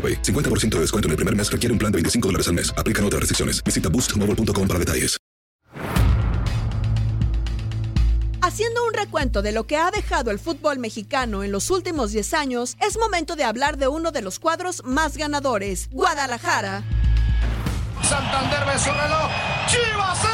AroPay. 50% de descuento en el primer mes requiere un plan de 25 dólares al mes. Aplican otras restricciones. Visita boostmobile.com para detalles. Haciendo un recuento de lo que ha dejado el fútbol mexicano en los últimos 10 años, es momento de hablar de uno de los cuadros más ganadores, Guadalajara. Santander ve su reloj. Chivas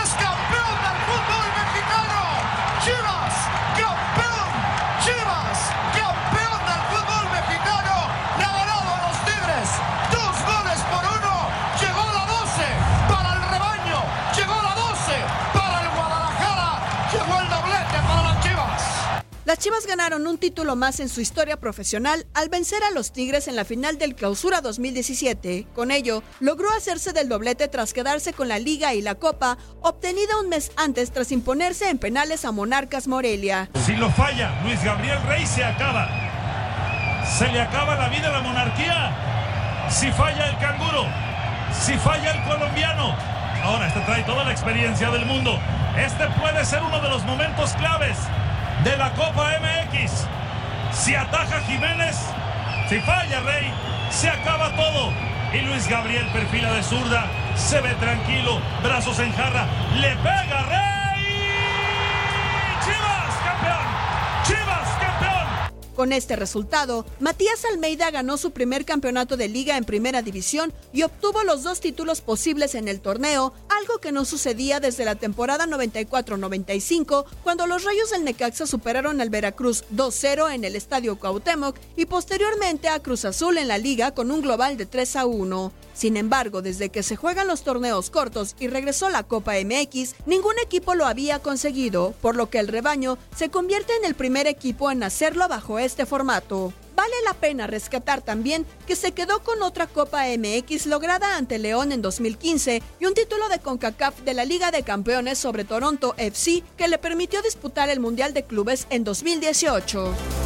Las Chivas ganaron un título más en su historia profesional al vencer a los Tigres en la final del Clausura 2017. Con ello, logró hacerse del doblete tras quedarse con la Liga y la Copa, obtenida un mes antes tras imponerse en penales a Monarcas Morelia. Si lo falla Luis Gabriel Rey, se acaba. Se le acaba la vida a la monarquía. Si falla el canguro, si falla el colombiano. Ahora este trae toda la experiencia del mundo. Este puede ser uno de los momentos claves de la Copa MX. Si ataja Jiménez, si falla Rey, se acaba todo. Y Luis Gabriel perfila de zurda, se ve tranquilo, brazos en jarra, le pega Rey. Con este resultado, Matías Almeida ganó su primer campeonato de liga en primera división y obtuvo los dos títulos posibles en el torneo, algo que no sucedía desde la temporada 94-95, cuando los Rayos del Necaxa superaron al Veracruz 2-0 en el Estadio Cuauhtémoc y posteriormente a Cruz Azul en la liga con un global de 3-1. Sin embargo, desde que se juegan los torneos cortos y regresó la Copa MX, ningún equipo lo había conseguido, por lo que el rebaño se convierte en el primer equipo en hacerlo bajo este formato. Vale la pena rescatar también que se quedó con otra Copa MX lograda ante León en 2015 y un título de CONCACAF de la Liga de Campeones sobre Toronto FC que le permitió disputar el Mundial de Clubes en 2018.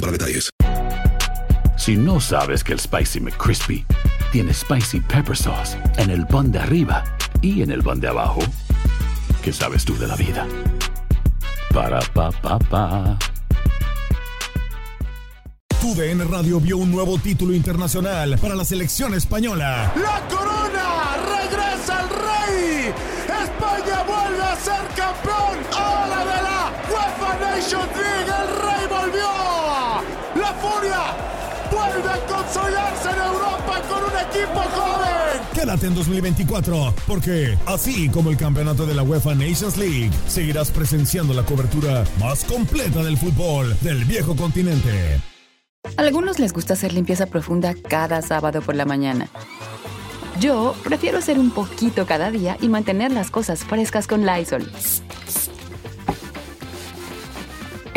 para detalles. Si no sabes que el Spicy McCrispy tiene Spicy Pepper Sauce en el pan de arriba y en el pan de abajo, ¿qué sabes tú de la vida? Para, pa, pa, pa. TUDN Radio vio un nuevo título internacional para la selección española. ¡La corona! ¡Regresa el rey! ¡España vuelve a ser campeón! ¡Ahora de la UEFA Nations League! ¡Vuelve a consolidarse en Europa con un equipo joven! Quédate en 2024, porque así como el campeonato de la UEFA Nations League, seguirás presenciando la cobertura más completa del fútbol del viejo continente. algunos les gusta hacer limpieza profunda cada sábado por la mañana. Yo prefiero hacer un poquito cada día y mantener las cosas frescas con Lysol.